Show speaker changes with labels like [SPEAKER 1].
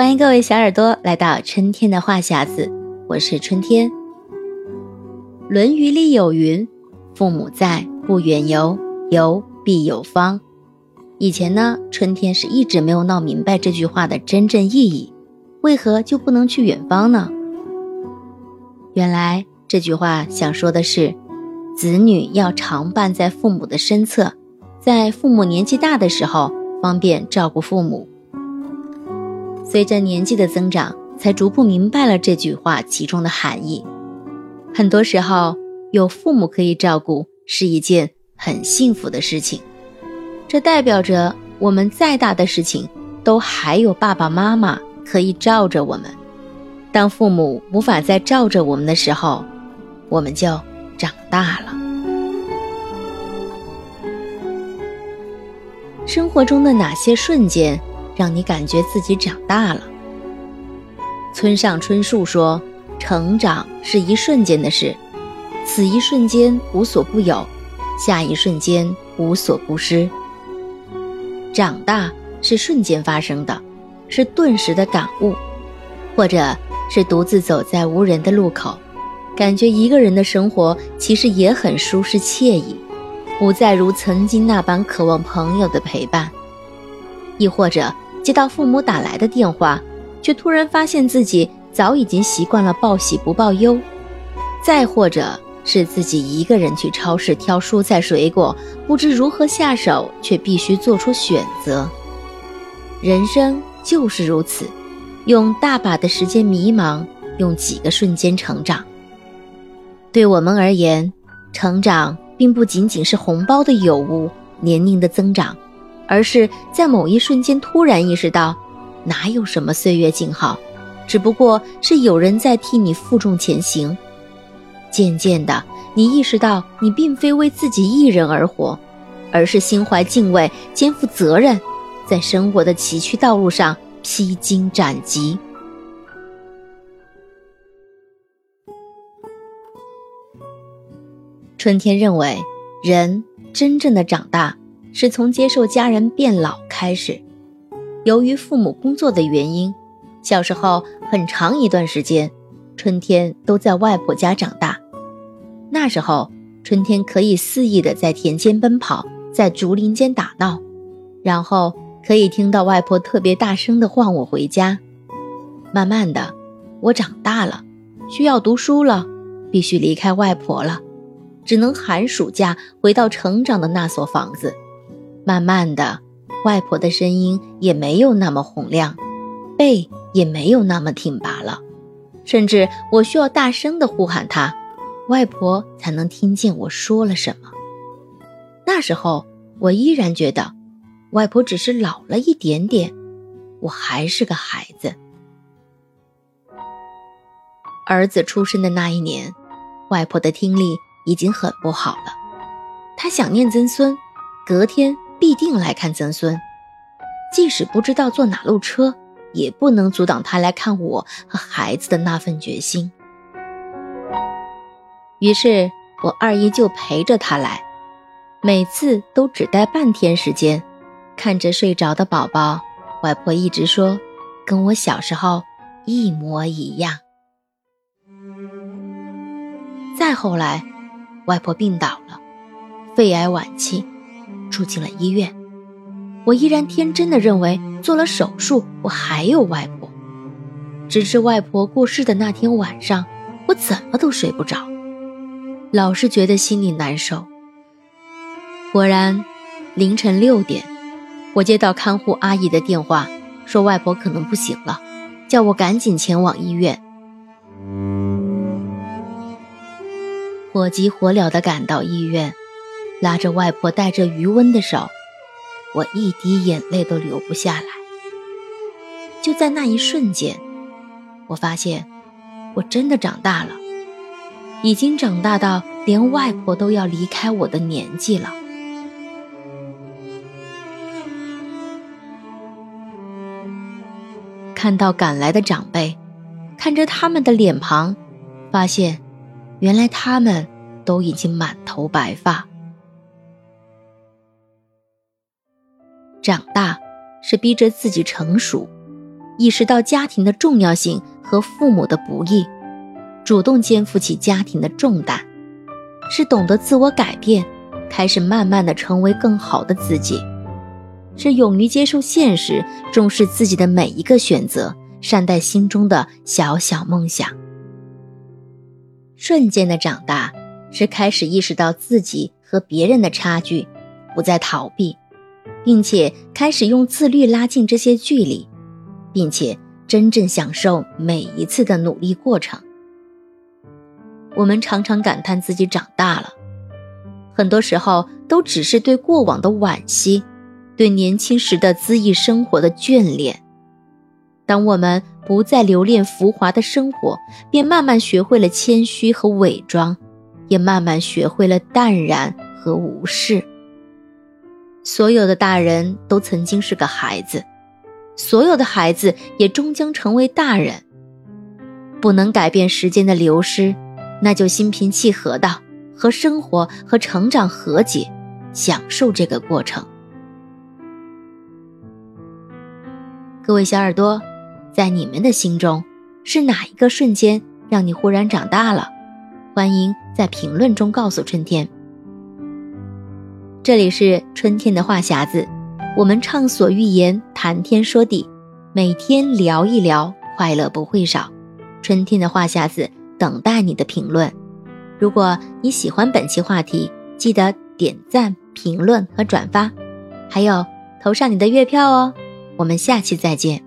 [SPEAKER 1] 欢迎各位小耳朵来到春天的话匣子，我是春天。《论语》里有云：“父母在，不远游，游必有方。”以前呢，春天是一直没有闹明白这句话的真正意义，为何就不能去远方呢？原来这句话想说的是，子女要常伴在父母的身侧，在父母年纪大的时候，方便照顾父母。随着年纪的增长，才逐步明白了这句话其中的含义。很多时候，有父母可以照顾是一件很幸福的事情，这代表着我们再大的事情，都还有爸爸妈妈可以罩着我们。当父母无法再罩着我们的时候，我们就长大了。生活中的哪些瞬间？让你感觉自己长大了。村上春树说：“成长是一瞬间的事，此一瞬间无所不有，下一瞬间无所不失。长大是瞬间发生的，是顿时的感悟，或者是独自走在无人的路口，感觉一个人的生活其实也很舒适惬意，不再如曾经那般渴望朋友的陪伴，亦或者。”接到父母打来的电话，却突然发现自己早已经习惯了报喜不报忧；再或者是自己一个人去超市挑蔬菜水果，不知如何下手，却必须做出选择。人生就是如此，用大把的时间迷茫，用几个瞬间成长。对我们而言，成长并不仅仅是红包的有无、年龄的增长。而是在某一瞬间突然意识到，哪有什么岁月静好，只不过是有人在替你负重前行。渐渐的，你意识到你并非为自己一人而活，而是心怀敬畏、肩负责任，在生活的崎岖道路上披荆斩棘。春天认为，人真正的长大。是从接受家人变老开始。由于父母工作的原因，小时候很长一段时间，春天都在外婆家长大。那时候，春天可以肆意的在田间奔跑，在竹林间打闹，然后可以听到外婆特别大声的唤我回家。慢慢的，我长大了，需要读书了，必须离开外婆了，只能寒暑假回到成长的那所房子。慢慢的，外婆的声音也没有那么洪亮，背也没有那么挺拔了，甚至我需要大声的呼喊她，外婆才能听见我说了什么。那时候，我依然觉得，外婆只是老了一点点，我还是个孩子。儿子出生的那一年，外婆的听力已经很不好了，她想念曾孙，隔天。必定来看曾孙，即使不知道坐哪路车，也不能阻挡他来看我和孩子的那份决心。于是，我二姨就陪着他来，每次都只待半天时间。看着睡着的宝宝，外婆一直说，跟我小时候一模一样。再后来，外婆病倒了，肺癌晚期。住进了医院，我依然天真的认为做了手术，我还有外婆。直至外婆过世的那天晚上，我怎么都睡不着，老是觉得心里难受。果然，凌晨六点，我接到看护阿姨的电话，说外婆可能不行了，叫我赶紧前往医院。火急火燎地赶到医院。拉着外婆带着余温的手，我一滴眼泪都流不下来。就在那一瞬间，我发现我真的长大了，已经长大到连外婆都要离开我的年纪了。看到赶来的长辈，看着他们的脸庞，发现原来他们都已经满头白发。长大是逼着自己成熟，意识到家庭的重要性和父母的不易，主动肩负起家庭的重担，是懂得自我改变，开始慢慢的成为更好的自己，是勇于接受现实，重视自己的每一个选择，善待心中的小小梦想。瞬间的长大，是开始意识到自己和别人的差距，不再逃避。并且开始用自律拉近这些距离，并且真正享受每一次的努力过程。我们常常感叹自己长大了，很多时候都只是对过往的惋惜，对年轻时的恣意生活的眷恋。当我们不再留恋浮华的生活，便慢慢学会了谦虚和伪装，也慢慢学会了淡然和无视。所有的大人都曾经是个孩子，所有的孩子也终将成为大人。不能改变时间的流失，那就心平气和的和生活和成长和解，享受这个过程。各位小耳朵，在你们的心中，是哪一个瞬间让你忽然长大了？欢迎在评论中告诉春天。这里是春天的话匣子，我们畅所欲言，谈天说地，每天聊一聊，快乐不会少。春天的话匣子等待你的评论。如果你喜欢本期话题，记得点赞、评论和转发，还有投上你的月票哦。我们下期再见。